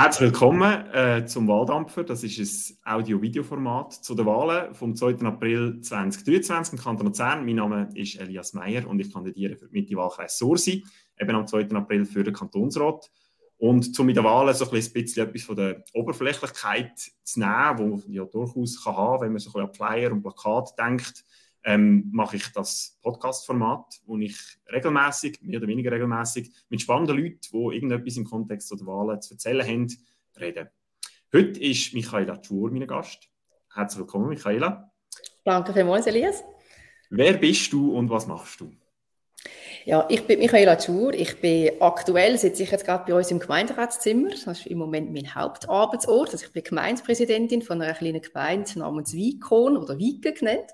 Herzlich willkommen äh, zum Wahldampfer. Das ist ein Audio-Video-Format zu den Wahlen vom 2. April 2023 im Kanton Luzern. Mein Name ist Elias Meyer und ich kandidiere für die Mitte-Wahlkreis Sursi, eben am 2. April für den Kantonsrat. Und zu mit den Wahlen so ein bisschen etwas von der Oberflächlichkeit zu nehmen, die ja durchaus kann haben, wenn man so ein bisschen an Flyer und Plakat denkt, ähm, mache ich das Podcast-Format, wo ich regelmäßig, mehr oder weniger regelmäßig, mit spannenden Leuten, die irgendetwas im Kontext der Wahlen zu erzählen haben, reden. Heute ist Michaela Tschur mein Gast. Herzlich willkommen, Michaela. Danke vielmals, Elias. Wer bist du und was machst du? Ja, ich bin Michaela Tschur. Ich bin aktuell, sitze ich jetzt gerade bei uns im Gemeinderatszimmer. Das ist im Moment mein Hauptarbeitsort. Also ich bin Gemeindepräsidentin von einer kleinen Gemeinde namens Wikon oder Wieke genannt.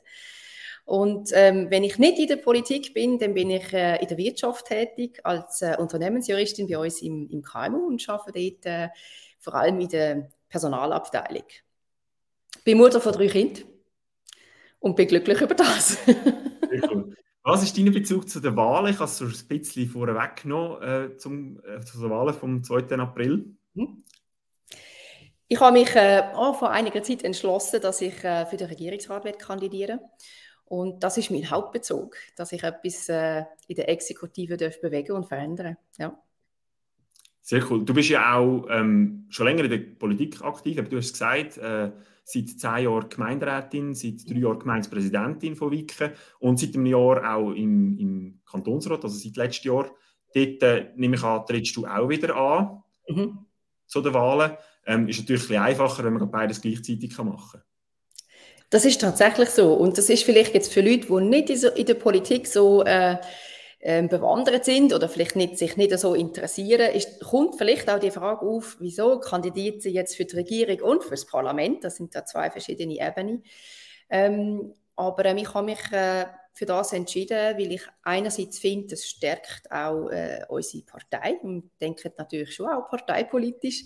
Und ähm, wenn ich nicht in der Politik bin, dann bin ich äh, in der Wirtschaft tätig als äh, Unternehmensjuristin bei uns im, im KMU und arbeite dort äh, vor allem in der Personalabteilung. Ich bin Mutter von drei Kindern und bin glücklich über das. cool. Was ist dein Bezug zu den Wahlen? Ich habe es so ein bisschen vorweggenommen äh, zum, äh, zu den Wahlen vom 2. April. Hm? Ich habe mich äh, vor einiger Zeit entschlossen, dass ich äh, für den Regierungsrat kandidieren werde. Und das ist mein Hauptbezug, dass ich etwas äh, in der Exekutive darf bewegen und verändern ja. Sehr cool. Du bist ja auch ähm, schon länger in der Politik aktiv, aber du hast gesagt, äh, seit zehn Jahren Gemeinderätin, seit drei Jahren Gemeindepräsidentin von Wicken und seit einem Jahr auch im, im Kantonsrat, also seit letztem Jahr. Dort, äh, nehme ich an, trittst du auch wieder an mhm. zu den Wahlen. Ähm, ist natürlich ein einfacher, wenn man beides gleichzeitig machen kann. Das ist tatsächlich so. Und das ist vielleicht jetzt für Leute, die nicht in der Politik so äh, äh, bewandert sind oder vielleicht nicht, sich nicht so interessieren, ist, kommt vielleicht auch die Frage auf, wieso kandidiert sie jetzt für die Regierung und für das Parlament? Das sind da zwei verschiedene Ebenen. Ähm, aber ähm, ich habe mich äh, für das entschieden, weil ich einerseits finde, das stärkt auch äh, unsere Partei und denke natürlich schon auch parteipolitisch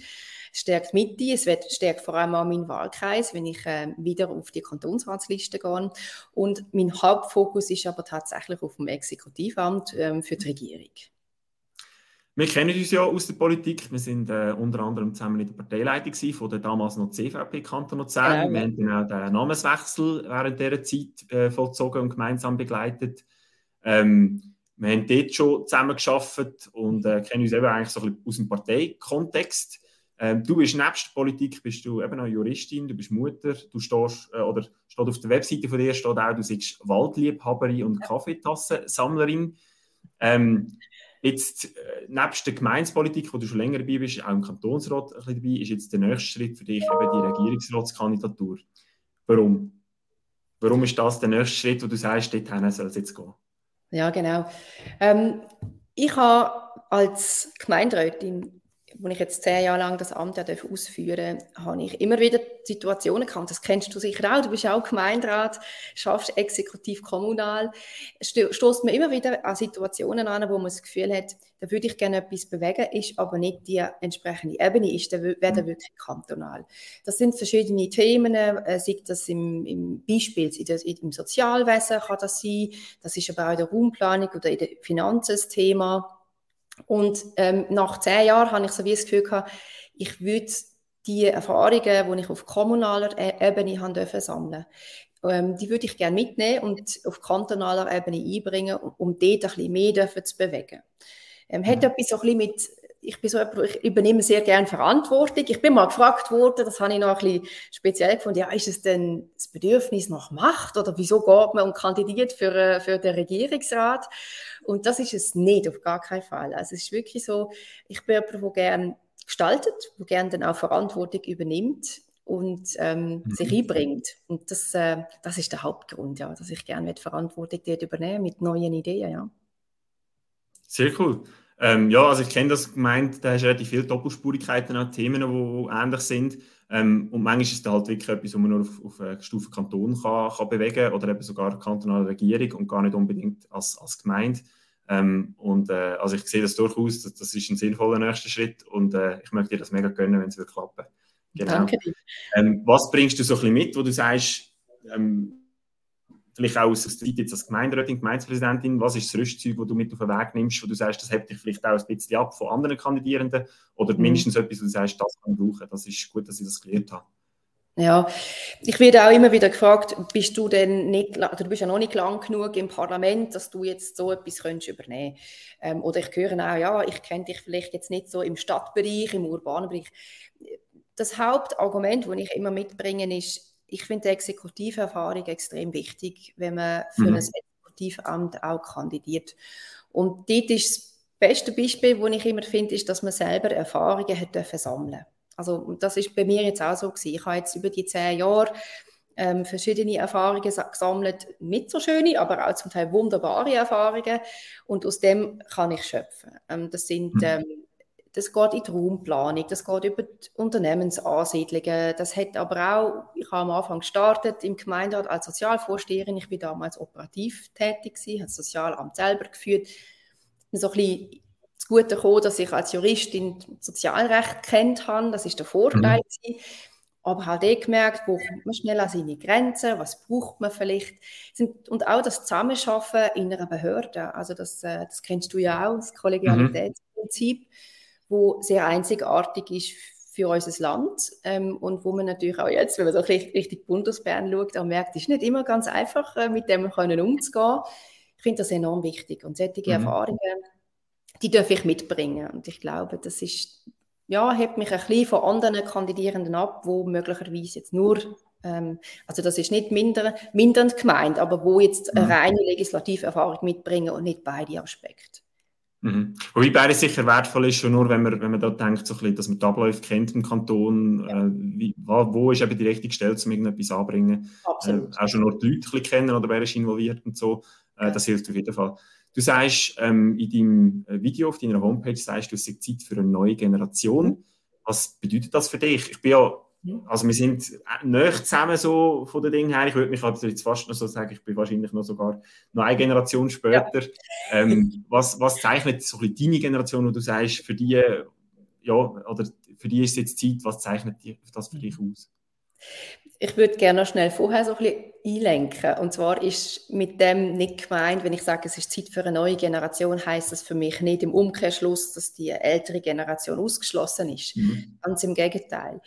stärkt Mitte, es stärkt vor allem auch meinen Wahlkreis, wenn ich äh, wieder auf die Kantonsratsliste gehe. Und mein Hauptfokus ist aber tatsächlich auf dem Exekutivamt äh, für die Regierung. Wir kennen uns ja aus der Politik. Wir sind äh, unter anderem zusammen in der Parteileitung von der damals noch CVP Kanton Luzern. Genau. Wir haben dann auch den Namenswechsel während dieser Zeit äh, vollzogen und gemeinsam begleitet. Ähm, wir haben dort schon zusammen geschafft und äh, kennen uns eben eigentlich so ein bisschen aus dem Parteikontext. Ähm, du bist nebst Politik bist du eben auch Juristin, du bist Mutter, du stehst, äh, oder steht auf der Webseite von dir steht auch, du bist Waldliebhaberin und Kaffeetassensammlerin. Ähm, jetzt, äh, nebst der Gemeinspolitik, wo du schon länger dabei bist, auch im Kantonsrat ein dabei, ist jetzt der nächste Schritt für dich eben die Regierungsratskandidatur. Warum? Warum ist das der nächste Schritt, wo du sagst, dorthin soll es jetzt gehen? Ja, genau. Ähm, ich habe als Gemeinderätin als ich jetzt zehn Jahre lang das Amt ausführen durfte, habe ich immer wieder Situationen gehabt. Das kennst du sicher auch. Du bist auch Gemeinderat, schaffst exekutiv kommunal. Stoßt man immer wieder an Situationen an, wo man das Gefühl hat, da würde ich gerne etwas bewegen, ist aber nicht die entsprechende Ebene, ist der, wäre der mhm. wirklich kantonal. Das sind verschiedene Themen, äh, sei das im, im Beispiel im Sozialwesen kann das sein, das ist aber auch in der Raumplanung oder in der Finanzen Thema und ähm, nach zehn Jahren habe ich so wie das Gefühl gehabt, ich würde die Erfahrungen, die ich auf kommunaler e-, Ebene haben dürfen sammeln, ähm, die würde ich gerne mitnehmen und auf kantonaler Ebene einbringen, um, dort ein bisschen mehr dürfen zu bewegen. Ähm, hat ja. etwas so ein bisschen mit ich bin so ich übernehme sehr gerne Verantwortung. Ich bin mal gefragt worden, das habe ich noch ein bisschen speziell gefunden, ja, ist es denn das Bedürfnis nach Macht oder wieso geht man und kandidiert für, äh, für den Regierungsrat? Und das ist es nicht, auf gar keinen Fall. Also es ist wirklich so, ich bin jemand, der gerne gestaltet, der gerne dann auch Verantwortung übernimmt und ähm, mhm. sich einbringt. Und das, äh, das ist der Hauptgrund, ja, dass ich gerne Verantwortung dort übernehmen mit neuen Ideen, ja. Sehr cool. Ähm, ja, also ich kenne das gemeint, da hast du relativ viele Doppelspurigkeiten an Themen, die ähnlich sind. Ähm, und manchmal ist es halt wirklich etwas, was man nur auf, auf eine Stufe Kanton kann, kann bewegen oder eben sogar kantonale Regierung und gar nicht unbedingt als, als Gemeinde. Ähm, und äh, also ich sehe das durchaus, das, das ist ein sinnvoller nächster Schritt und äh, ich möchte dir das mega gönnen, wenn es wird klappen. Genau. Danke dir. Ähm, was bringst du so ein bisschen mit, wo du sagst, ähm, vielleicht auch aus der Zeit jetzt als Gemeinderätin, Gemeindepräsidentin, was ist das Rüstzeug, das du mit auf den Weg nimmst, wo du sagst, das hebt dich vielleicht auch ein bisschen ab von anderen Kandidierenden oder mhm. mindestens etwas, wo du sagst, das kann ich brauchen. Das ist gut, dass ich das gelernt habe. Ja, ich werde auch immer wieder gefragt, bist du denn nicht, du bist ja noch nicht lang genug im Parlament, dass du jetzt so etwas könntest übernehmen ähm, Oder ich höre auch, ja, ich kenne dich vielleicht jetzt nicht so im Stadtbereich, im urbanen Bereich. Das Hauptargument, das ich immer mitbringe, ist, ich finde die exekutive Erfahrung extrem wichtig, wenn man für mhm. ein Exekutivamt auch kandidiert. Und dort ist das beste Beispiel, das ich immer finde, ist, dass man selber Erfahrungen hat dürfen sammeln Also das ist bei mir jetzt auch so gewesen. Ich habe jetzt über die zehn Jahre ähm, verschiedene Erfahrungen gesammelt, nicht so schöne, aber auch zum Teil wunderbare Erfahrungen und aus dem kann ich schöpfen. Ähm, das sind mhm. ähm, das geht in die Raumplanung, das geht über die Unternehmensansiedlungen, das hat aber auch, ich habe am Anfang gestartet im Gemeinderat als Sozialvorsteherin, ich bin damals operativ tätig gewesen, habe das Sozialamt selber geführt, so ein bisschen Gute gekommen, dass ich als Juristin Sozialrecht kennt habe, das ist der Vorteil mhm. aber halt eh gemerkt, wo kommt man schnell an seine Grenzen, was braucht man vielleicht? Und auch das Zusammenschaffen in einer Behörde, also das, äh, das kennst du ja auch, das Kollegialitätsprinzip, mhm. wo sehr einzigartig ist für unser Land ähm, und wo man natürlich auch jetzt, wenn man so richtig, richtig Bundesbern schaut, auch merkt, es ist nicht immer ganz einfach, äh, mit dem können umzugehen. Ich finde das enorm wichtig. Und solche mhm. Erfahrungen, die darf ich mitbringen und ich glaube, das ist, ja, hebt mich ein bisschen von anderen Kandidierenden ab, wo möglicherweise jetzt nur ähm, also das ist nicht minder, mindernd gemeint, aber wo jetzt eine mhm. reine Legislativerfahrung mitbringen und nicht beide Aspekte. Mhm. Wobei beides sicher wertvoll ist, schon nur, wenn man, wenn man da denkt, so bisschen, dass man die Abläufe kennt im Kanton, ja. äh, wie, wo, wo, ist eben die richtige Stelle, um irgendetwas anzubringen. Äh, auch schon nur die Leute ein kennen oder wer ist involviert und so. Äh. Das hilft auf jeden Fall. Du sagst ähm, in deinem äh, Video auf deiner Homepage, sagst du, es ist Zeit für eine neue Generation. Mhm. Was bedeutet das für dich? Ich bin ja also wir sind nicht zusammen so von den Dingen her. Ich würde mich aber jetzt fast noch so sagen, ich bin wahrscheinlich noch sogar noch eine Generation später. Ja. Ähm, was, was zeichnet so ein deine Generation, wo du sagst, für die, ja, oder für die ist jetzt Zeit, was zeichnet das für dich aus? Ich würde gerne noch schnell vorher so ein bisschen einlenken. Und zwar ist mit dem nicht gemeint, wenn ich sage, es ist Zeit für eine neue Generation, heißt das für mich nicht im Umkehrschluss, dass die ältere Generation ausgeschlossen ist. Mhm. Ganz im Gegenteil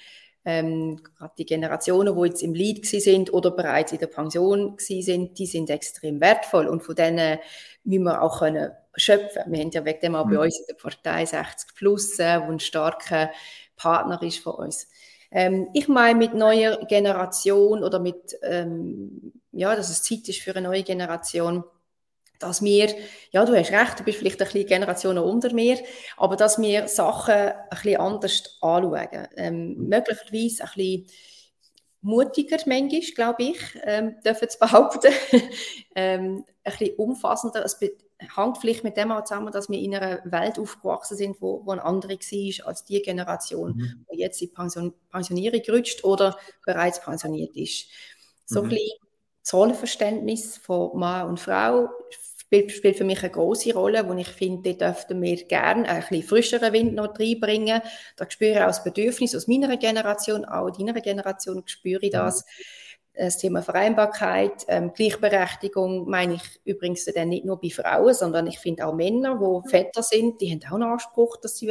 ähm, gerade die Generationen, die jetzt im Lead sind oder bereits in der Pension sind, die sind extrem wertvoll und von denen müssen wir auch können schöpfen. Wir haben ja wegen dem auch bei mhm. uns in der Partei 60 Plus, äh, wo ein starker Partner ist von uns. Ähm, ich meine mit neuer Generation oder mit, ähm, ja, dass es Zeit ist für eine neue Generation, dass wir, ja, du hast recht, du bist vielleicht ein bisschen Generationen unter mir, aber dass wir Sachen ein bisschen anders anschauen. Ähm, möglicherweise ein bisschen mutiger manchmal, glaube ich, ähm, dürfen zu behaupten. ähm, ein bisschen umfassender. Es hängt vielleicht mit dem auch zusammen, dass wir in einer Welt aufgewachsen sind, wo, wo eine andere war als die Generation, mhm. die jetzt in Pension, Pensionierung rutscht oder bereits pensioniert ist. So mhm. ein bisschen das Rollenverständnis von Mann und Frau spielt, spielt für mich eine große Rolle, wo ich finde, da dürften wir gerne ein bisschen frischeren Wind noch reinbringen. Da spüre ich auch das Bedürfnis aus meiner Generation, auch deiner Generation spüre ich das. Das Thema Vereinbarkeit, ähm, Gleichberechtigung meine ich übrigens dann nicht nur bei Frauen, sondern ich finde auch Männer, die Väter sind, die haben auch einen Anspruch, dass sie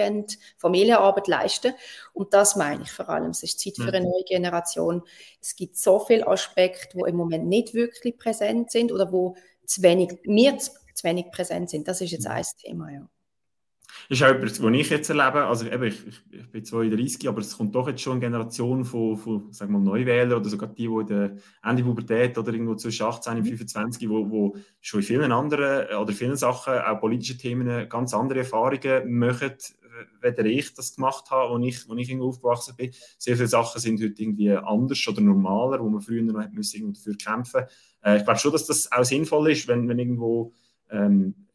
Familienarbeit leisten Und das meine ich vor allem. Es ist Zeit für eine neue Generation. Es gibt so viele Aspekte, die im Moment nicht wirklich präsent sind oder wo zu wenig, wir zu, zu wenig präsent sind. Das ist jetzt mhm. ein Thema, ja. Das ist auch etwas, was ich jetzt erlebe. Also eben, ich, ich, bin 32, aber es kommt doch jetzt schon eine Generation von, von sagen wir mal, Neuwählern oder sogar die, die in der Ende Pubertät oder irgendwo zwischen 18 und 25, mhm. wo, wo schon in vielen anderen oder vielen Sachen, auch politische Themen, ganz andere Erfahrungen machen, weder ich das gemacht habe, als ich, als ich irgendwo aufgewachsen bin. Sehr viele Sachen sind heute irgendwie anders oder normaler, wo man früher noch müssen dafür kämpfen äh, Ich glaube schon, dass das auch sinnvoll ist, wenn, wenn irgendwo ähm,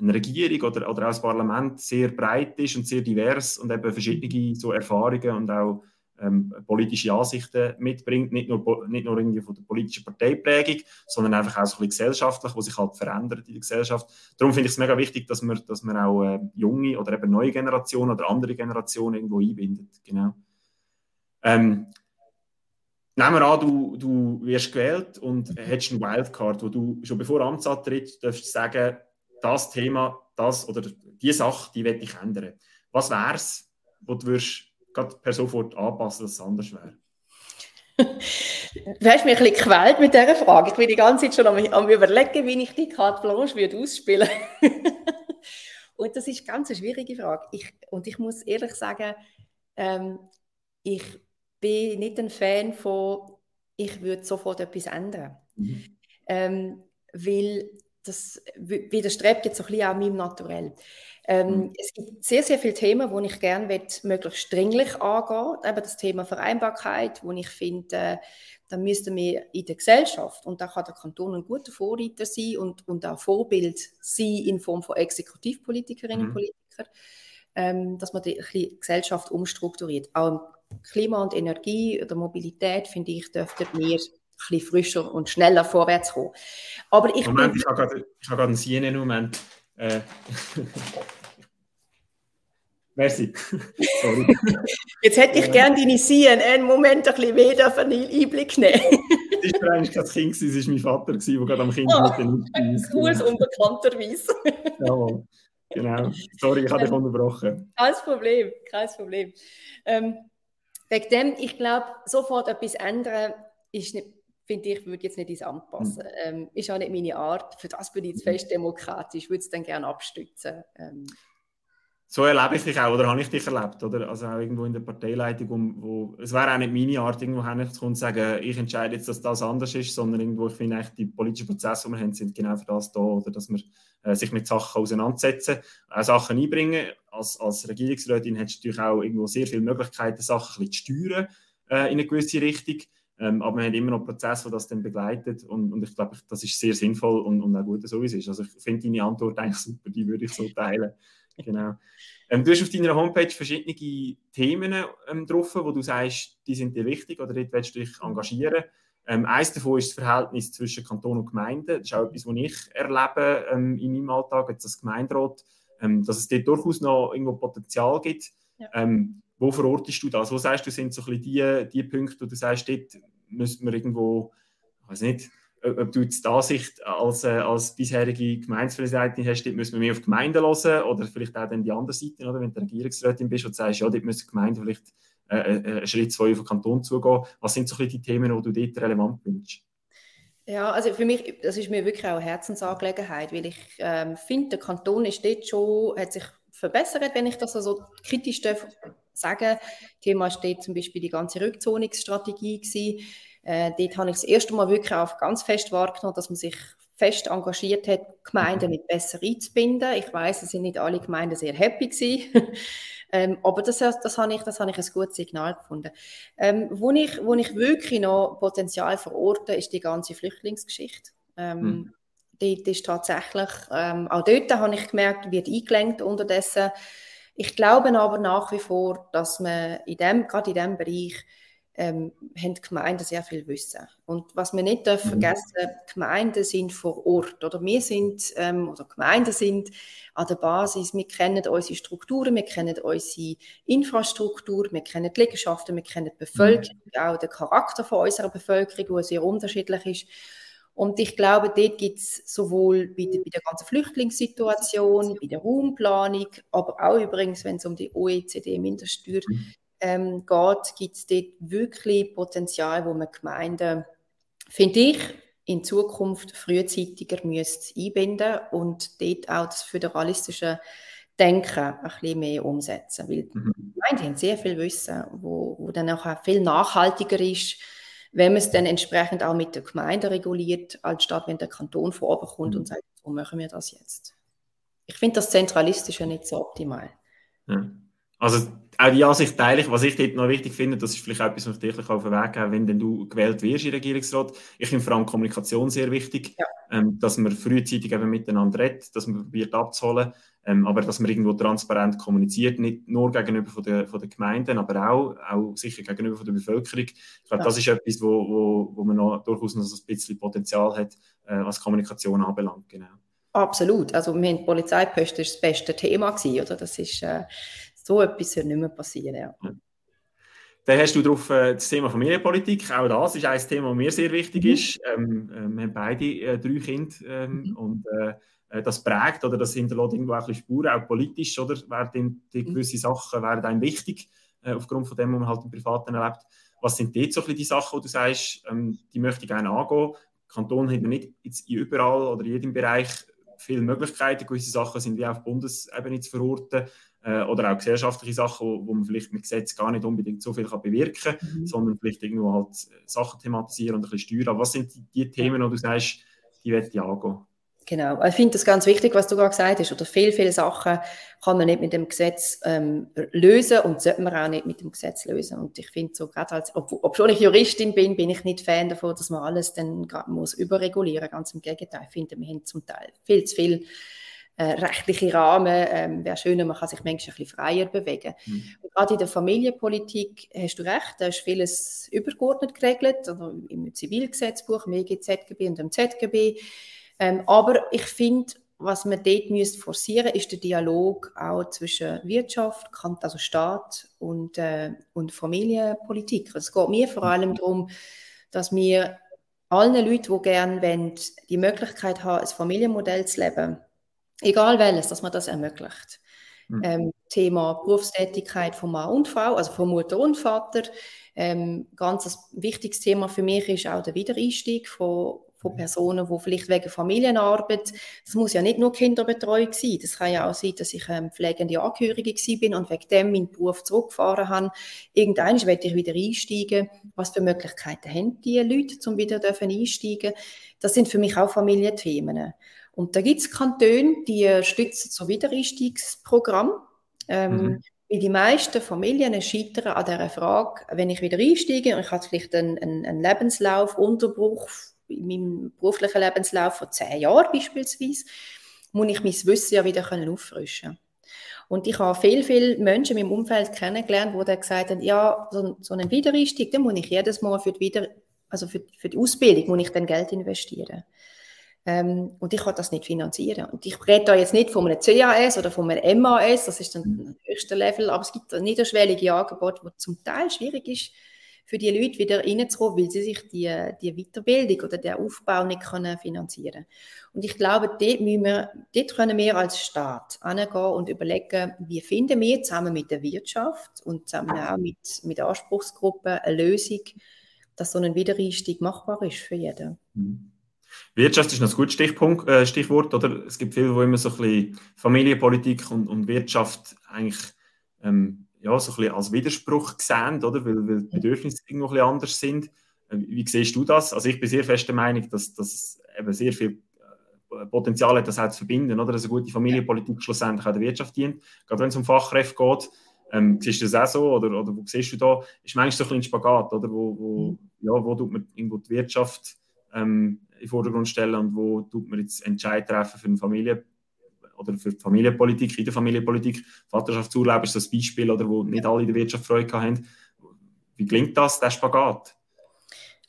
eine Regierung oder, oder auch das Parlament sehr breit ist und sehr divers und eben verschiedene so Erfahrungen und auch ähm, politische Ansichten mitbringt, nicht nur, nicht nur irgendwie von der politischen Parteiprägung, sondern einfach auch so ein bisschen gesellschaftlich, was sich halt verändert in der Gesellschaft. Darum finde ich es mega wichtig, dass man, dass man auch äh, junge oder eben neue Generationen oder andere Generationen irgendwo einbindet. Genau. Ähm, nehmen wir an, du, du wirst gewählt und hättest eine Wildcard, wo du schon bevor Amtsantritt darfst sagen, das Thema, das oder die Sache, die werde ich ändern. Was wäre es, wo du würdest per sofort anpassen, dass es anders wäre? Du hast mich ein bisschen gequält mit dieser Frage. Ich bin die ganze Zeit schon am, am überlegen, wie ich die Carte Blanche würde ausspielen Und das ist ganz eine schwierige Frage. Ich, und ich muss ehrlich sagen, ähm, ich bin nicht ein Fan von, ich würde sofort etwas ändern. Mhm. Ähm, weil das widerstrebt jetzt so ein bisschen auch meinem Naturell. Ähm, mhm. Es gibt sehr, sehr viele Themen, die ich gerne möglichst dringlich angehen Eben das Thema Vereinbarkeit, wo ich finde, äh, da müssten wir in der Gesellschaft, und da kann der Kanton ein guter Vorreiter sein und, und auch Vorbild sein in Form von Exekutivpolitikerinnen und mhm. Politikern, ähm, dass man die, die Gesellschaft umstrukturiert. Auch Klima und Energie oder Mobilität, finde ich, dürften wir bisschen frischer und schneller vorwärts kommen. Aber ich Moment, bin... ich habe gerade, einen Sienen-Moment. Äh. Merci. Sorry. Jetzt hätte ich gerne deine Sien einen Moment ein bisschen mehr von Einblick nehmen. das war eigentlich kein Kind, es war mein Vater, der gerade am Kind oh, mit den Cooles unbekannterweise. Jawohl, genau. Sorry, ich habe dich ähm, unterbrochen. Kein Problem, kein Problem. Ähm, wegen dem, ich glaube, sofort etwas ändern ist nicht finde ich, würde jetzt nicht ins Amt passen. Mhm. Ähm, ist auch nicht meine Art. Für das bin ich zu fest demokratisch. würde es dann gerne abstützen. Ähm. So erlebe ich dich auch, oder habe ich dich erlebt, oder? Also auch irgendwo in der Parteileitung, wo, es wäre auch nicht meine Art, irgendwo zu kommen und sagen, ich entscheide jetzt, dass das anders ist, sondern irgendwo, ich finde eigentlich, die politischen Prozesse, die wir haben, sind genau für das da, oder dass man äh, sich mit Sachen auseinandersetzen, auch Sachen einbringen. Als, als Regierungsrätin hättest du natürlich auch irgendwo sehr viele Möglichkeiten, Sachen ein bisschen zu steuern äh, in eine gewisse Richtung. Ähm, aber man hat immer noch Prozesse, die das dann begleitet und, und ich glaube, das ist sehr sinnvoll und, und auch gut, so wie es ist. Also ich finde deine Antwort eigentlich super, die würde ich so teilen. genau. Ähm, du hast auf deiner Homepage verschiedene Themen ähm, drauf, wo du sagst, die sind dir wichtig oder dort willst du dich engagieren. Ähm, eines davon ist das Verhältnis zwischen Kanton und Gemeinde. Das ist auch etwas, was ich erlebe ähm, in meinem Alltag jetzt als Gemeinderat, ähm, dass es dort durchaus noch irgendwo Potenzial gibt. Ja. Ähm, wo verortest du das? Wo sagst du, sind so ein die, die Punkte, wo du sagst, dort müsste man irgendwo, ich weiß nicht, ob du jetzt die Ansicht als, äh, als bisherige Gemeindepräsidentin hast, dort müssen wir mehr auf die Gemeinden hören oder vielleicht auch dann die andere Seite, oder? wenn du Regierungsrätin bist und sagst, ja, dort müssen die Gemeinden vielleicht äh, äh, einen Schritt zwei auf den Kanton zugehen. Was sind so ein die Themen, die du dort relevant findest? Ja, also für mich, das ist mir wirklich auch eine Herzensangelegenheit, weil ich ähm, finde, der Kanton ist dort schon, hat sich verbessert, wenn ich das also kritisch darf sagen. Thema steht zum Beispiel die ganze Rückzonungsstrategie gewesen. Äh, dort habe ich das erste Mal wirklich auch ganz fest wahrgenommen, dass man sich fest engagiert hat, Gemeinden nicht besser einzubinden. Ich weiß, es sind nicht alle Gemeinden sehr happy gewesen. ähm, aber das, das, habe ich, das habe ich ein gutes Signal gefunden. Ähm, wo, ich, wo ich wirklich noch Potenzial verorte, ist die ganze Flüchtlingsgeschichte. Ähm, hm. Dort ist tatsächlich, ähm, auch dort habe ich gemerkt, wird eingelenkt unterdessen. Ich glaube aber nach wie vor, dass man in dem, gerade in diesem Bereich ähm, haben die Gemeinden sehr viel Wissen. Und was wir nicht dürfen mhm. vergessen, Gemeinden sind vor Ort. Oder wir sind, ähm, oder Gemeinden sind an der Basis, wir kennen unsere Strukturen, wir kennen unsere Infrastruktur, wir kennen die Liegenschaften, wir kennen die Bevölkerung, mhm. auch den Charakter von unserer Bevölkerung, der sehr unterschiedlich ist. Und ich glaube, dort gibt es sowohl bei der, bei der, ganzen Flüchtlingssituation, bei der Raumplanung, aber auch übrigens, wenn es um die OECD-Mindeststeuer mhm. ähm, geht, gibt es dort wirklich Potenzial, wo man Gemeinden, finde ich, in Zukunft frühzeitiger müsste einbinden und dort auch das föderalistische Denken ein bisschen mehr umsetzen. Weil mhm. die Gemeinden haben sehr viel Wissen, wo, wo dann auch viel nachhaltiger ist, wenn man es dann entsprechend auch mit der Gemeinde reguliert, als statt wenn der Kanton vorkommt mhm. und sagt, so machen wir das jetzt. Ich finde das Zentralistische nicht so optimal. Ja. Also auch die Ansicht teile ich. Was ich dort noch wichtig finde, das ist vielleicht etwas, was ich dir auf den Weg geben wenn denn du gewählt wirst in Regierungsrat. Ich finde vor allem Kommunikation sehr wichtig, ja. ähm, dass man frühzeitig eben miteinander redet, dass man probiert abzuholen, ähm, aber dass man irgendwo transparent kommuniziert, nicht nur gegenüber von der, von der Gemeinden, aber auch, auch sicher gegenüber von der Bevölkerung. Ich glaube, ja. das ist etwas, wo, wo, wo man noch durchaus noch so ein bisschen Potenzial hat, äh, was Kommunikation anbelangt. Genau. Absolut. Also wir haben Polizeiposten das beste Thema gewesen, oder? Das ist äh, so etwas soll nicht mehr passieren. Ja. Dann hast du darauf äh, das Thema Familienpolitik. Auch das ist ein Thema, das mir sehr wichtig mhm. ist. Ähm, äh, wir haben beide äh, drei Kinder ähm, mhm. und äh, das prägt oder das hinterlässt irgendwo auch ein bisschen Spuren, auch politisch, oder? Werden die mhm. gewisse Sachen werden einem wichtig, äh, aufgrund von dem, was man halt im Privaten erlebt. Was sind dort so ein bisschen die Sachen, wo du sagst, ähm, die möchte ich gerne angehen? Der Kanton hat nicht jetzt überall oder in jedem Bereich viele Möglichkeiten. Gewisse Sachen sind wie auf Bundesebene zu verorten äh, oder auch gesellschaftliche Sachen, wo, wo, man vielleicht mit Gesetz gar nicht unbedingt so viel kann bewirken kann, mhm. sondern vielleicht irgendwo halt Sachen thematisieren und ein bisschen steuern. Was sind die, die Themen, wo du sagst, die werde ich angehen? Genau, ich finde das ganz wichtig, was du gerade gesagt hast. Oder viele, viele Sachen kann man nicht mit dem Gesetz ähm, lösen und sollte man auch nicht mit dem Gesetz lösen. Und ich finde so gerade als, ob, obwohl ich Juristin bin, bin ich nicht Fan davon, dass man alles dann muss überregulieren. Ganz im Gegenteil, ich finde, wir haben zum Teil viel zu viel äh, rechtliche Rahmen. Ähm, Wäre schöner, man kann sich manchmal ein bisschen freier bewegen. Mhm. Und gerade in der Familienpolitik hast du recht, da ist vieles übergeordnet geregelt, also im Zivilgesetzbuch, im EGZGB und im ZGB ähm, aber ich finde, was man dort müsste forcieren ist der Dialog auch zwischen Wirtschaft, also Staat und, äh, und Familienpolitik. Es geht mir vor allem darum, dass wir allen Leuten, die gerne wollen, die Möglichkeit haben, ein Familienmodell zu leben, egal welches, dass man das ermöglicht. Mhm. Ähm, Thema Berufstätigkeit von Mann und Frau, also von Mutter und Vater. Ähm, ganz ein wichtiges Thema für mich ist auch der Wiedereinstieg von von Personen, die vielleicht wegen Familienarbeit, das muss ja nicht nur Kinderbetreuung sein, das kann ja auch sein, dass ich ähm, pflegende Angehörige bin und wegen dem meinen Beruf zurückgefahren habe. Irgendwann werde ich wieder einsteigen. Was für Möglichkeiten haben die Leute, um wieder einsteigen Das sind für mich auch Familienthemen. Und da gibt es Kantone, die stützen so Wiedereinstiegsprogramm. Ähm, mhm. Weil die meisten Familien scheitern an dieser Frage, wenn ich wieder einsteige und ich habe vielleicht einen, einen, einen Lebenslauf, Unterbruch in meinem beruflichen Lebenslauf von zehn Jahren beispielsweise, muss ich mein Wissen ja wieder auffrischen können. Und ich habe viele, viele Menschen in meinem Umfeld kennengelernt, die dann gesagt haben, ja, so, so einen Wiedereinstieg, den muss ich jedes Mal für die, Wieder also für, für die Ausbildung muss ich dann Geld investieren. Ähm, und ich kann das nicht finanzieren. Und ich rede da jetzt nicht von einem CAS oder von einem MAS, das ist dann das höchste Level, aber es gibt niederschwellige Angebote, wo zum Teil schwierig ist, für die Leute wieder reinzukommen, weil sie sich die, die Weiterbildung oder den Aufbau nicht können finanzieren Und ich glaube, dort, wir, dort können wir als Staat angehen und überlegen, wie finden wir zusammen mit der Wirtschaft und zusammen auch mit, mit Anspruchsgruppen eine Lösung, dass so ein Wiedereinstieg machbar ist für jeden. Mhm. Wirtschaft ist ein gutes Stichpunkt, äh, Stichwort, oder? Es gibt viele, die immer so ein bisschen Familienpolitik und, und Wirtschaft eigentlich ähm, ja, so ein bisschen als Widerspruch gesehen, oder? Weil, weil die Bedürfnisse irgendwo ein bisschen anders sind. Äh, wie siehst du das? Also ich bin sehr fest der Meinung, dass das eben sehr viel äh, Potenzial hat, das auch zu verbinden, oder? Dass eine gute Familienpolitik schlussendlich auch der Wirtschaft dient. Gerade wenn es um Fachkräfte geht, ähm, siehst du das auch so? Oder, oder wo siehst du da? Ist manchmal so ein bisschen Spagat, oder? Wo, wo, mhm. ja, wo tut man irgendwo die Wirtschaft ähm, in den Vordergrund stellen und wo tut man jetzt Entscheid treffen für eine Familie? Oder für die Familienpolitik, in der Familienpolitik, Vaterschaftsurlaub ist das Beispiel, oder wo nicht alle in der Wirtschaft Freude haben. Wie klingt das, der Spagat?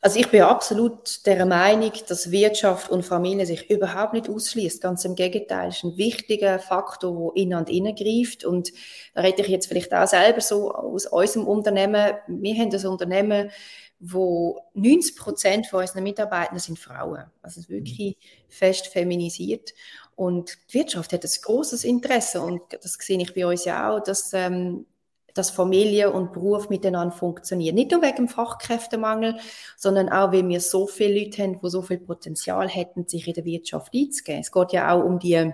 Also ich bin absolut der Meinung, dass Wirtschaft und Familie sich überhaupt nicht ausschließt. Ganz im Gegenteil, es ist ein wichtiger Faktor, der in und innen greift. Und da rede ich jetzt vielleicht auch selber so aus unserem Unternehmen. Wir haben das Unternehmen, wo 90 Prozent von unseren Mitarbeitern sind Frauen. Also wirklich fest feminisiert. Und die Wirtschaft hat ein großes Interesse und das sehe ich bei uns ja auch, dass, ähm, dass Familie und Beruf miteinander funktionieren. Nicht nur wegen dem Fachkräftemangel, sondern auch, weil wir so viele Leute haben, die so viel Potenzial hätten, sich in der Wirtschaft einzugehen. Es geht ja auch um die,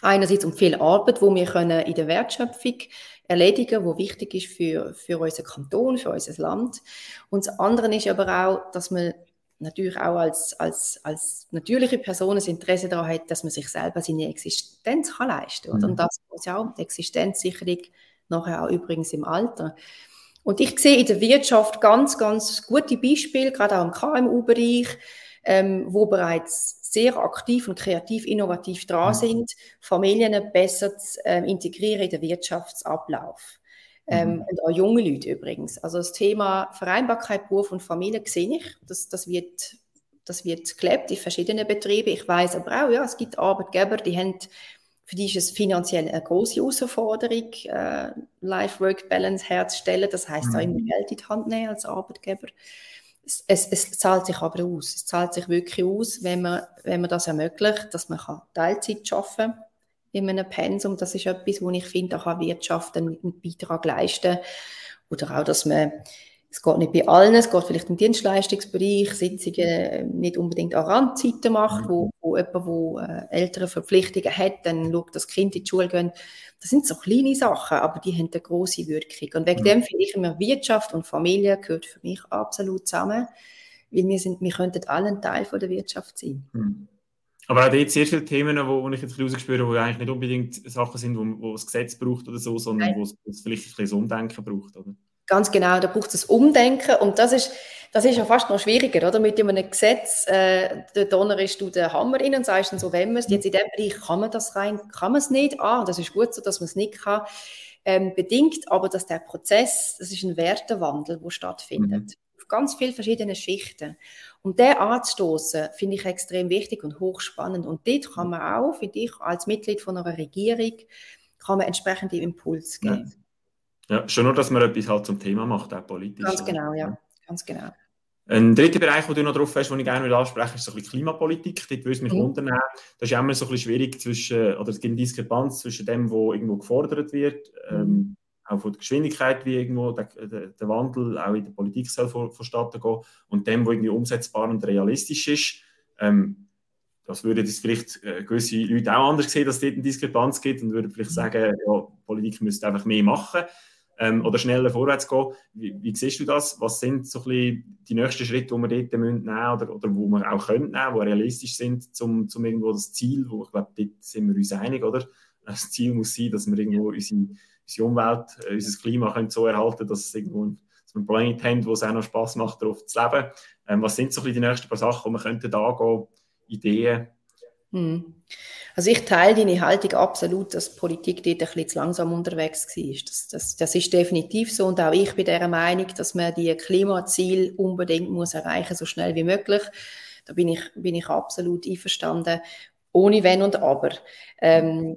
einerseits um viel Arbeit, wo wir können in der Wertschöpfung erledigen, wo wichtig ist für, für unseren Kanton, für unser Land. Und das andere ist aber auch, dass man natürlich auch als, als, als natürliche Person ein Interesse daran hat, dass man sich selber seine Existenz kann leisten kann. Mhm. Und das ist ja auch die Existenzsicherung nachher auch übrigens im Alter. Und ich sehe in der Wirtschaft ganz, ganz gute Beispiele, gerade auch im KMU-Bereich, ähm, wo bereits sehr aktiv und kreativ innovativ dran mhm. sind, Familien besser zu äh, integrieren in den Wirtschaftsablauf. Ähm, mhm. Und auch junge Leute übrigens. Also das Thema Vereinbarkeit, Beruf und Familie sehe ich. Das, das, wird, das wird gelebt in verschiedenen Betrieben. Ich weiß aber auch, ja, es gibt Arbeitgeber, die haben für die ist es finanziell eine große Herausforderung, äh, Life-Work-Balance herzustellen. Das heißt mhm. auch immer Geld in die Hand nehmen als Arbeitgeber. Es, es, es, zahlt sich aber aus. Es zahlt sich wirklich aus, wenn man, wenn man das ermöglicht, dass man kann Teilzeit arbeiten kann in einem Pensum. Das ist etwas, wo ich finde, da kann Wirtschaft einen, Beitrag leisten. Oder auch, dass man es geht nicht bei allen, es geht vielleicht im Dienstleistungsbereich, Sitzungen nicht unbedingt an Randzeiten macht, wo, wo jemand, wo äh, ältere Verpflichtungen hat, dann schaut, dass Kind in die Schule gehen. Das sind so kleine Sachen, aber die haben eine große Wirkung. Und wegen mhm. dem finde ich immer, Wirtschaft und Familie gehört für mich absolut zusammen, weil wir, sind, wir könnten alle ein Teil von der Wirtschaft sein. Mhm. Aber auch jetzt sehr viele Themen, wo, wo ich jetzt rausgespürt habe, die eigentlich nicht unbedingt Sachen sind, wo, wo das Gesetz braucht oder so, sondern wo es, wo es vielleicht ein bisschen Umdenken braucht, oder? Ganz genau, da braucht es Umdenken und das ist, das ist ja fast noch schwieriger, oder? Mit einem Gesetz, äh, da donnerst du den Hammer rein und sagst dann so, wenn man es, jetzt in dem Bereich kann man das rein, kann man es nicht, ah, das ist gut so, dass man es nicht kann, ähm, bedingt aber, dass der Prozess, das ist ein Wertewandel, der stattfindet, mhm. auf ganz vielen verschiedenen Schichten. Und den anzustoßen, finde ich extrem wichtig und hochspannend. Und dort kann man auch, finde ich, als Mitglied von einer Regierung, kann man entsprechende Impuls geben. Ja. Ja, schon nur, dass man etwas halt zum Thema macht, auch politisch. Ganz genau, ja. Ganz genau. Ein dritter Bereich, wo du noch drauf hast, den ich gerne ansprechen will, ist so ein bisschen Klimapolitik. Dort würde es mich mhm. wundern. Das ist immer so ein bisschen schwierig zwischen, oder es gibt eine Diskrepanz zwischen dem, was irgendwo gefordert wird, mhm. ähm, auch von der Geschwindigkeit, wie irgendwo der, der, der, Wandel auch in der Politik soll vor, vonstatten gehen, und dem, was irgendwie umsetzbar und realistisch ist. Ähm, das würde das vielleicht äh, gewisse Leute auch anders sehen, dass es dort eine Diskrepanz gibt und würde vielleicht mhm. sagen, ja, Politik müsste einfach mehr machen ähm, oder schneller vorwärts gehen. Wie, wie, siehst du das? Was sind so ein bisschen die nächsten Schritte, die wir dort nehmen oder, oder wo wir auch können nehmen, die realistisch sind, zum, zum irgendwo das Ziel, wo ich glaube, dort sind wir uns einig, oder? Das Ziel muss sein, dass wir irgendwo unsere, unsere Umwelt, äh, unser Klima können so erhalten, dass es irgendwo dass wir einen Planet haben, wo es auch noch Spaß macht, darauf zu leben. Ähm, was sind so ein die nächsten paar Sachen, die wir könnten da gehen, Ideen? Hm. Also ich teile deine Haltung absolut, dass Politik dort ein bisschen zu langsam unterwegs war. Das, das, das ist definitiv so und auch ich bin der Meinung, dass man die Klimaziele unbedingt muss erreichen, so schnell wie möglich. Da bin ich, bin ich absolut einverstanden, ohne Wenn und Aber. Ähm,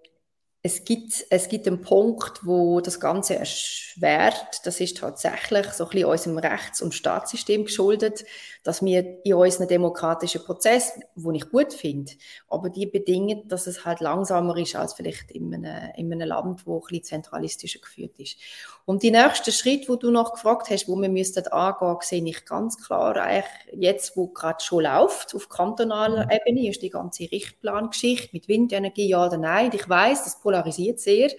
es gibt, es gibt einen Punkt, wo das Ganze erschwert. Das ist tatsächlich so ein bisschen unserem Rechts- und Staatssystem geschuldet, dass wir in unseren demokratischen Prozess, wo ich gut finde, aber die bedingen, dass es halt langsamer ist als vielleicht in einem, in einem Land, wo ein bisschen zentralistischer geführt ist. Und die nächsten Schritte, wo du noch gefragt hast, wo wir müssten angehen, sehe ich ganz klar eigentlich jetzt, wo gerade schon läuft, auf kantonaler mhm. Ebene, ist die ganze Richtplangeschichte mit Windenergie, ja oder nein. Ich weiß, das polarisiert sehr.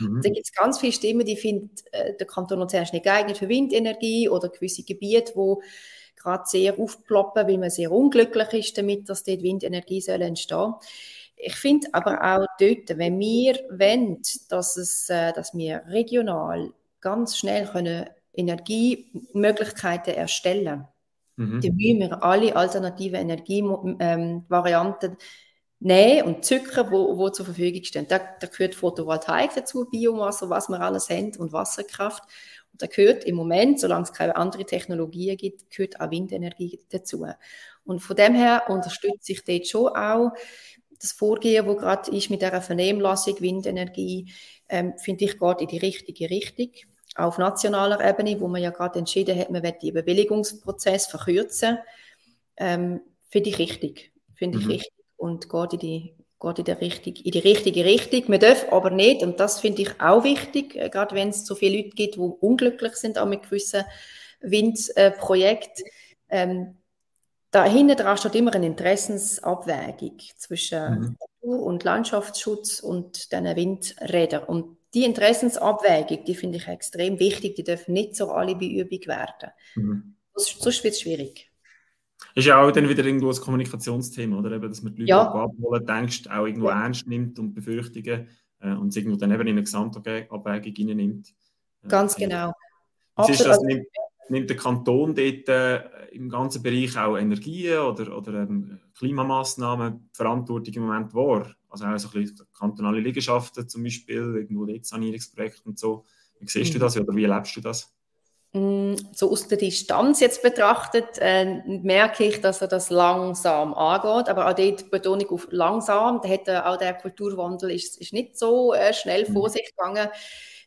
Mhm. Da gibt es ganz viele Stimmen, die finden, äh, der Kanton Luzern ist nicht geeignet für Windenergie oder gewisse Gebiete, wo gerade sehr aufploppen, weil man sehr unglücklich ist damit, dass dort Windenergie soll entstehen ich finde aber auch dort, wenn wir wollen, dass, es, äh, dass wir regional ganz schnell können Energiemöglichkeiten erstellen mhm. dann müssen wir alle alternativen Energievarianten ähm, nehmen und zücken, wo, wo zur Verfügung stehen. Da, da gehört Photovoltaik dazu, Biomasse, was wir alles haben und Wasserkraft. Da gehört im Moment, solange es keine andere Technologien gibt, gehört auch Windenergie dazu. Und von dem her unterstütze ich dort schon auch das Vorgehen, wo gerade ist mit der Vernehmlassung Windenergie, ähm, finde ich, geht in die richtige Richtung. Auf nationaler Ebene, wo man ja gerade entschieden hat, man wird den Bewilligungsprozess verkürzen, ähm, finde ich richtig. Finde ich mhm. richtig und geht in die geht in, der richtig, in die richtige Richtung. Man darf aber nicht, und das finde ich auch wichtig, äh, gerade wenn es so viele Leute gibt, die unglücklich sind auch mit gewissen Windprojekten, äh, ähm, dahinter dran steht immer eine Interessensabwägung zwischen mhm. Natur- und Landschaftsschutz und den Windrädern. Und die Interessensabwägung, die finde ich extrem wichtig, die dürfen nicht so alle Beübung werden. Mhm. Sonst wird es schwierig. Ist ja auch dann wieder irgendwo ein Kommunikationsthema, oder? Eben, dass man die Leute ja. abholen, denkst, auch irgendwo ja. ernst nimmt und Befürchtungen äh, und es irgendwo dann eben in eine Gesamtabwägung reinnimmt. Äh, Ganz genau. Absolut. Ist das, nimmt, nimmt, der Kanton dort äh, im ganzen Bereich auch Energien oder, oder ähm, Klimamaßnahmen Verantwortung im Moment wahr? Also auch so ein bisschen kantonale Liegenschaften zum Beispiel, irgendwo dort Sanierungsprojekte und so. Wie siehst mhm. du das oder wie erlebst du das? Mm, so aus der Distanz jetzt betrachtet, äh, merke ich, dass er das langsam angeht. Aber auch dort Betonung auf langsam. Da hat auch der Kulturwandel ist, ist nicht so äh, schnell vor mhm. sich gegangen,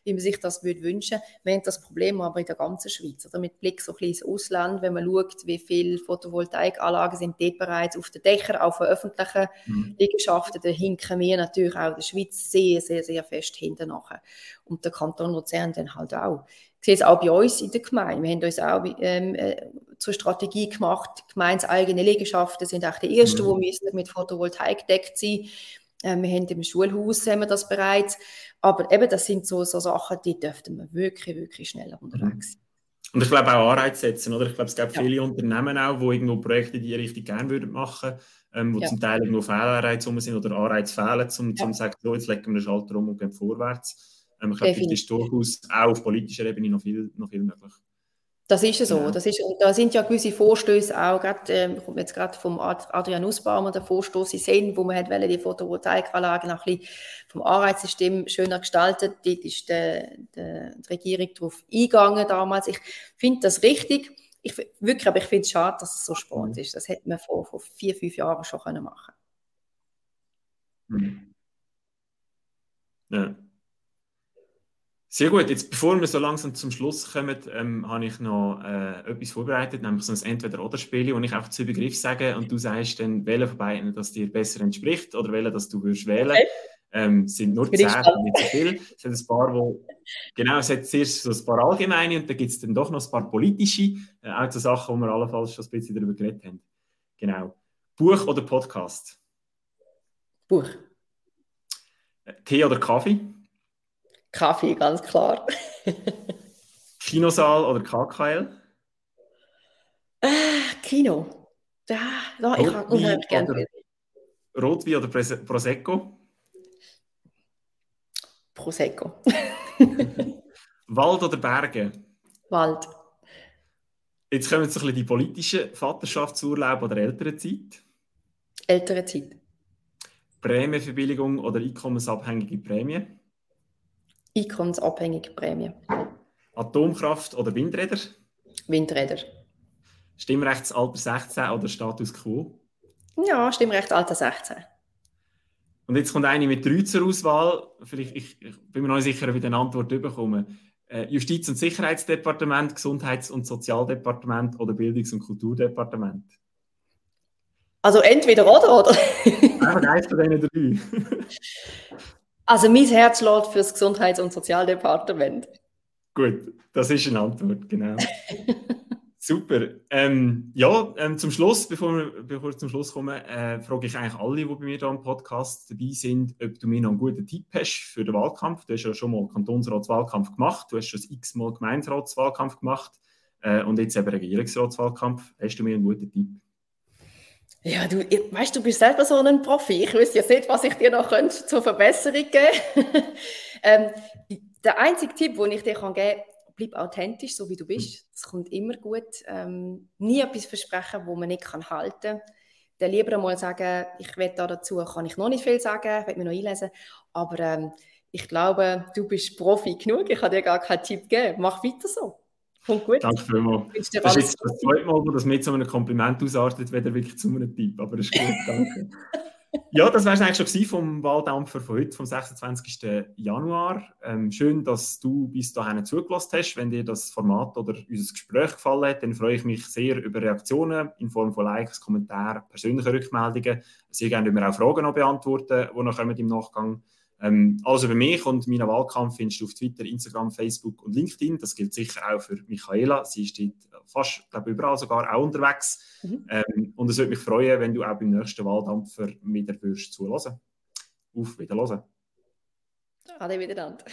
wie man sich das würde wünschen. Wir haben das Problem aber in der ganzen Schweiz. Oder mit Blick so ein bisschen ins Ausland, wenn man schaut, wie viele Photovoltaikanlagen sind dort bereits auf den Dächern, auch von öffentlichen mhm. Liegenschaften, da hinken wir natürlich auch in der Schweiz sehr, sehr, sehr fest hinten nachher. Und der Kanton Luzern dann halt auch sehe es auch bei uns in der Gemeinde. Wir haben uns auch ähm, äh, zur Strategie gemacht, gemeinseigene Liegenschaften sind auch die ersten, mhm. die mit Photovoltaik gedeckt sein äh, Wir haben im Schulhaus haben wir das bereits. Aber eben, das sind so, so Sachen, die dürften wir wirklich, wirklich schneller unterwegs sein. Und ich glaube auch Anreize setzen, oder? Ich glaube, es gibt ja. viele Unternehmen auch, die irgendwo Projekte die Richtung gerne würden machen, ähm, wo ja. zum Teil irgendwo Fehlanreize sind oder Anreize fehlen, um ja. zu sagen, so, jetzt legen wir den Schalter um und gehen vorwärts. Ähm, ich glaube, das ist durchaus auch auf politischer Ebene noch viel, noch viel möglich. Das ist ja so. Ja. Das ist, und da sind ja gewisse Vorstöße auch, gerade, ähm, kommt jetzt gerade vom Adrian Nussbaumer, der Vorstoß in Sinn, wo man hat die Photovoltaikanlagen noch ein bisschen vom Anreizsystem schöner gestaltet. Dort ist der, der, die Regierung darauf eingegangen damals. Ich finde das richtig. Ich, wirklich, aber ich finde es schade, dass es so spannend mhm. ist. Das hätte man vor, vor vier, fünf Jahren schon können machen können. Mhm. Ja. Sehr gut, jetzt bevor wir so langsam zum Schluss kommen, ähm, habe ich noch äh, etwas vorbereitet, nämlich so ein Entweder-Oder-Spiel, wo ich einfach zu Begriff sage und du sagst dann, welcher von beiden das dir besser entspricht oder welcher das du würdest wählen. Okay. Ähm, sind nur zehn, nicht so viel. Es sind ein paar, wo, genau, es hat zuerst so ein paar allgemeine und dann gibt es dann doch noch ein paar politische, äh, auch so Sachen, wo wir allenfalls schon ein bisschen darüber geredet haben. Genau. Buch oder Podcast? Buch. Äh, Tee oder Kaffee? Kaffee, ganz klar. Kinosaal oder KKL? Äh, Kino. Ja, ja ich habe unheimlich gerne. Rotwein oder Prosecco? Prosecco. Wald oder Berge? Wald. Jetzt kommen so ein bisschen die politischen Vaterschaftsurlaub oder ältere Zeit. Ältere Zeit. Prämienverbilligung oder einkommensabhängige Prämie? Einkommensabhängige Prämie. Atomkraft oder Windräder? Windräder. Stimmrechtsalter 16 oder Status quo? Ja, Stimmrechtsalter 16. Und jetzt kommt eine mit drei zur Auswahl. Vielleicht, ich, ich bin mir noch nicht sicher, ob ich eine Antwort bekomme. Äh, Justiz- und Sicherheitsdepartement, Gesundheits- und Sozialdepartement oder Bildungs- und Kulturdepartement? Also entweder oder, oder? Einfach eins von diesen drei. Also mein Herz schlägt für das Gesundheits- und Sozialdepartement. Gut, das ist eine Antwort, genau. Super. Ähm, ja, ähm, zum Schluss, bevor wir, bevor wir zum Schluss kommen, äh, frage ich eigentlich alle, die bei mir hier im Podcast dabei sind, ob du mir noch einen guten Tipp hast für den Wahlkampf. Du hast ja schon mal Kantonsratswahlkampf gemacht, du hast schon x-mal Gemeinderatswahlkampf gemacht äh, und jetzt eben Regierungsratswahlkampf. Hast du mir einen guten Tipp? Ja, du, weißt du, bist selber so ein Profi. Ich wüsste jetzt nicht, was ich dir noch könnte zur Verbesserung geben ähm, Der einzige Tipp, den ich dir kann geben kann, bleib authentisch, so wie du bist. Das kommt immer gut. Ähm, nie etwas versprechen, wo man nicht kann halten kann. Dann lieber einmal sagen, ich werde da dazu, kann ich noch nicht viel sagen, ich werde mir noch einlesen. Aber ähm, ich glaube, du bist Profi genug. Ich kann dir gar keinen Tipp geben. Mach weiter so. Kommt gut. Danke vielmals. Das ist jetzt das zweite Mal, wo das mit so einem Kompliment ausartet, weder wirklich zu einem Tipp. Aber das ist gut, danke. ja, das war es eigentlich schon vom Wahldampfer von heute, vom 26. Januar. Ähm, schön, dass du bis dahin zugelassen hast. Wenn dir das Format oder unser Gespräch gefallen hat, dann freue ich mich sehr über Reaktionen in Form von Likes, Kommentaren, persönlichen Rückmeldungen. Sehr gerne wir auch Fragen noch beantworten, die noch kommen im Nachgang kommen. Ähm, also für mich und meinen Wahlkampf findest du auf Twitter, Instagram, Facebook und LinkedIn. Das gilt sicher auch für Michaela. Sie ist fast, glaube überall sogar auch unterwegs. Mhm. Ähm, und es würde mich freuen, wenn du auch beim nächsten Wahldampfer wieder würdest zuhören. Auf Wiederhören. Ade miteinander.